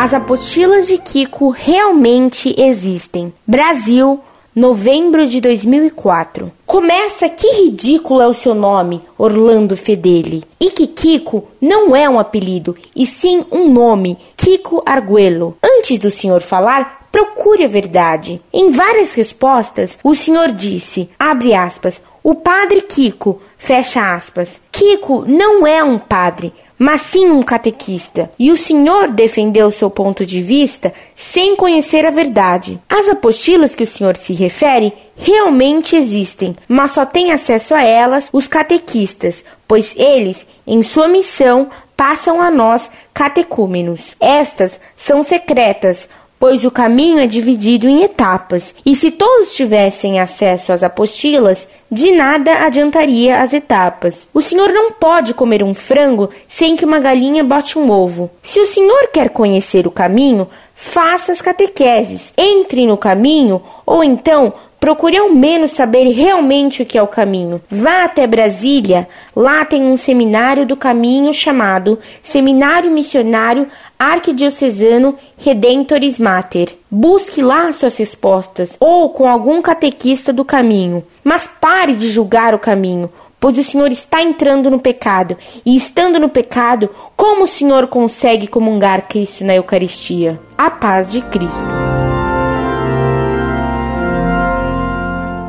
As apostilas de Kiko realmente existem. Brasil, novembro de 2004. Começa que ridículo é o seu nome, Orlando Fedeli. E que Kiko não é um apelido, e sim um nome, Kiko Arguello. Antes do senhor falar, procure a verdade. Em várias respostas, o senhor disse, abre aspas, o padre Kiko, fecha aspas. Kiko não é um padre, mas sim um catequista. E o senhor defendeu seu ponto de vista sem conhecer a verdade. As apostilas que o senhor se refere realmente existem, mas só têm acesso a elas os catequistas, pois eles, em sua missão, passam a nós catecúmenos. Estas são secretas, pois o caminho é dividido em etapas, e se todos tivessem acesso às apostilas, de nada adiantaria as etapas. O senhor não pode comer um frango sem que uma galinha bote um ovo. Se o senhor quer conhecer o caminho, faça as catequeses, entre no caminho, ou então Procure ao menos saber realmente o que é o caminho. Vá até Brasília, lá tem um seminário do caminho chamado Seminário Missionário Arquidiocesano Redentores Mater. Busque lá suas respostas ou com algum catequista do caminho. Mas pare de julgar o caminho, pois o Senhor está entrando no pecado, e estando no pecado, como o Senhor consegue comungar Cristo na Eucaristia? A paz de Cristo.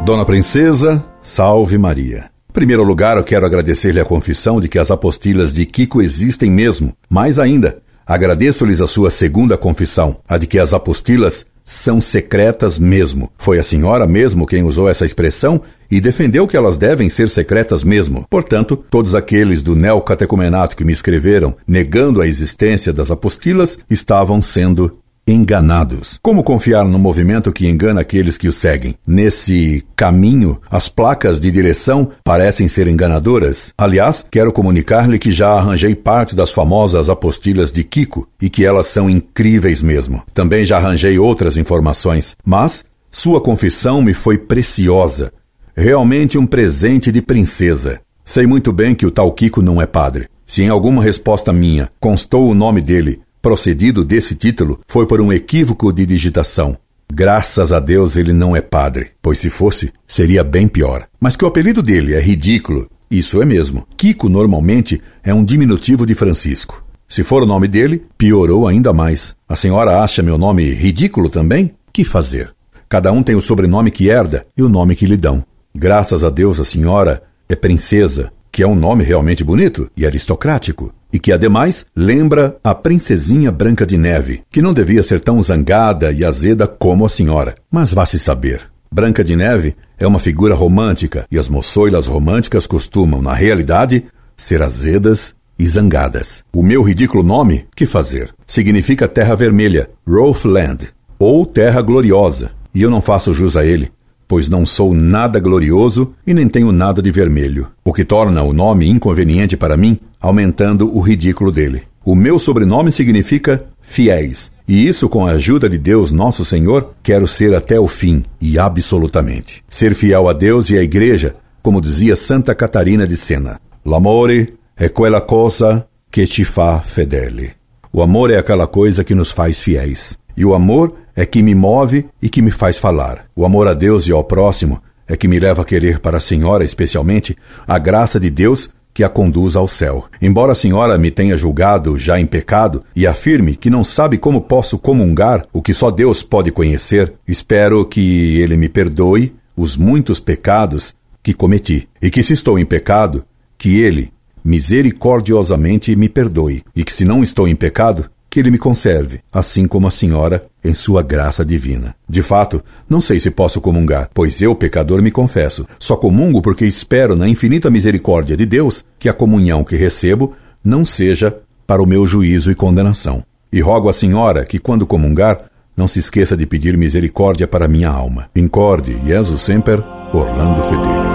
Dona Princesa, salve Maria. Em primeiro lugar, eu quero agradecer-lhe a confissão de que as apostilas de Kiko existem mesmo. Mais ainda, agradeço-lhes a sua segunda confissão, a de que as apostilas são secretas mesmo. Foi a senhora mesmo quem usou essa expressão e defendeu que elas devem ser secretas mesmo. Portanto, todos aqueles do neocatecumenato que me escreveram negando a existência das apostilas estavam sendo enganados. Como confiar no movimento que engana aqueles que o seguem? Nesse caminho, as placas de direção parecem ser enganadoras. Aliás, quero comunicar-lhe que já arranjei parte das famosas apostilas de Kiko e que elas são incríveis mesmo. Também já arranjei outras informações, mas sua confissão me foi preciosa. Realmente um presente de princesa. Sei muito bem que o tal Kiko não é padre. Se em alguma resposta minha constou o nome dele procedido desse título foi por um equívoco de digitação. Graças a Deus ele não é padre, pois se fosse, seria bem pior. Mas que o apelido dele é ridículo, isso é mesmo. Kiko normalmente é um diminutivo de Francisco. Se for o nome dele, piorou ainda mais. A senhora acha meu nome ridículo também? Que fazer? Cada um tem o sobrenome que herda e o nome que lhe dão. Graças a Deus a senhora é princesa, que é um nome realmente bonito e aristocrático e que, ademais, lembra a princesinha Branca de Neve, que não devia ser tão zangada e azeda como a senhora. Mas vá-se saber. Branca de Neve é uma figura romântica e as moçoilas românticas costumam, na realidade, ser azedas e zangadas. O meu ridículo nome, que fazer? Significa Terra Vermelha, Rothland, ou Terra Gloriosa, e eu não faço jus a ele pois não sou nada glorioso e nem tenho nada de vermelho, o que torna o nome inconveniente para mim, aumentando o ridículo dele. O meu sobrenome significa fiéis, e isso, com a ajuda de Deus Nosso Senhor, quero ser até o fim e absolutamente. Ser fiel a Deus e à Igreja, como dizia Santa Catarina de Sena. L'amore è quella cosa che ci fa fedeli. O amor é aquela coisa que nos faz fiéis. E o amor é que me move e que me faz falar. O amor a Deus e ao próximo é que me leva a querer para a senhora, especialmente, a graça de Deus que a conduz ao céu. Embora a senhora me tenha julgado já em pecado e afirme que não sabe como posso comungar o que só Deus pode conhecer, espero que ele me perdoe os muitos pecados que cometi e que se estou em pecado, que ele misericordiosamente me perdoe e que se não estou em pecado, que ele me conserve, assim como a senhora, em sua graça divina. De fato, não sei se posso comungar, pois eu, pecador, me confesso. Só comungo porque espero na infinita misericórdia de Deus que a comunhão que recebo não seja para o meu juízo e condenação. E rogo à senhora que, quando comungar, não se esqueça de pedir misericórdia para minha alma. Incorde, Jesus Semper, Orlando Fedeli.